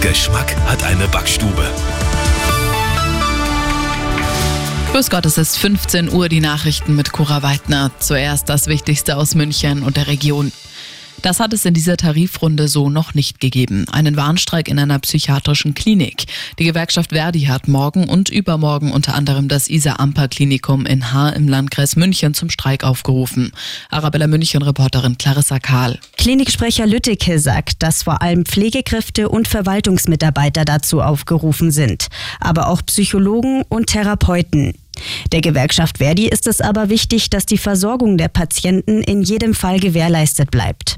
Geschmack hat eine Backstube. Grüß Gott, es ist 15 Uhr, die Nachrichten mit Cora Weidner. Zuerst das Wichtigste aus München und der Region. Das hat es in dieser Tarifrunde so noch nicht gegeben. Einen Warnstreik in einer psychiatrischen Klinik. Die Gewerkschaft Verdi hat morgen und übermorgen unter anderem das Isa-Amper-Klinikum in Haar im Landkreis München zum Streik aufgerufen. Arabella München-Reporterin Clarissa Kahl. Kliniksprecher Lütteke sagt, dass vor allem Pflegekräfte und Verwaltungsmitarbeiter dazu aufgerufen sind, aber auch Psychologen und Therapeuten. Der Gewerkschaft Verdi ist es aber wichtig, dass die Versorgung der Patienten in jedem Fall gewährleistet bleibt.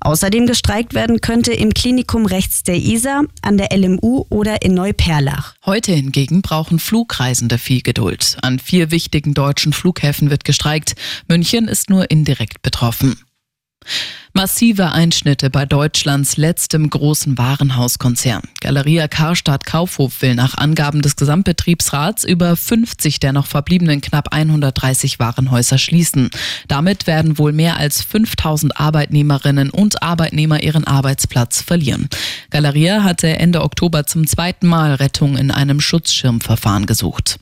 Außerdem gestreikt werden könnte im Klinikum rechts der Isar, an der LMU oder in Neuperlach. Heute hingegen brauchen Flugreisende viel Geduld. An vier wichtigen deutschen Flughäfen wird gestreikt. München ist nur indirekt betroffen. Massive Einschnitte bei Deutschlands letztem großen Warenhauskonzern. Galeria Karstadt Kaufhof will nach Angaben des Gesamtbetriebsrats über 50 der noch verbliebenen knapp 130 Warenhäuser schließen. Damit werden wohl mehr als 5000 Arbeitnehmerinnen und Arbeitnehmer ihren Arbeitsplatz verlieren. Galeria hatte Ende Oktober zum zweiten Mal Rettung in einem Schutzschirmverfahren gesucht.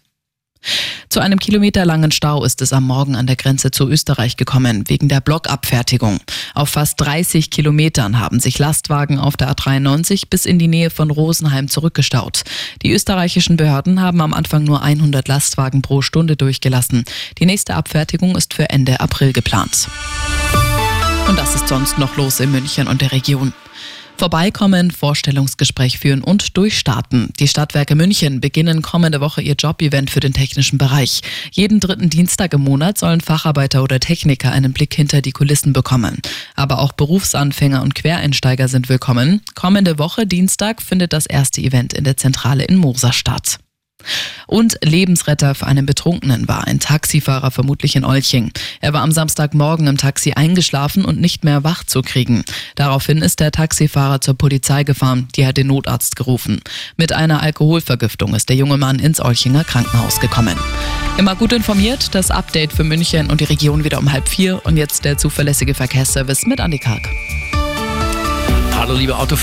Zu einem kilometerlangen Stau ist es am Morgen an der Grenze zu Österreich gekommen, wegen der Blockabfertigung. Auf fast 30 Kilometern haben sich Lastwagen auf der A93 bis in die Nähe von Rosenheim zurückgestaut. Die österreichischen Behörden haben am Anfang nur 100 Lastwagen pro Stunde durchgelassen. Die nächste Abfertigung ist für Ende April geplant. Und das ist sonst noch los in München und der Region. Vorbeikommen, Vorstellungsgespräch führen und durchstarten. Die Stadtwerke München beginnen kommende Woche ihr Jobevent für den technischen Bereich. Jeden dritten Dienstag im Monat sollen Facharbeiter oder Techniker einen Blick hinter die Kulissen bekommen. Aber auch Berufsanfänger und Quereinsteiger sind willkommen. Kommende Woche Dienstag findet das erste Event in der Zentrale in Moser statt. Und Lebensretter für einen Betrunkenen war ein Taxifahrer vermutlich in Olching. Er war am Samstagmorgen im Taxi eingeschlafen und nicht mehr wach zu kriegen. Daraufhin ist der Taxifahrer zur Polizei gefahren, die hat den Notarzt gerufen. Mit einer Alkoholvergiftung ist der junge Mann ins Olchinger Krankenhaus gekommen. Immer gut informiert, das Update für München und die Region wieder um halb vier und jetzt der zuverlässige Verkehrsservice mit Andi Karg. Hallo liebe Autofahrer.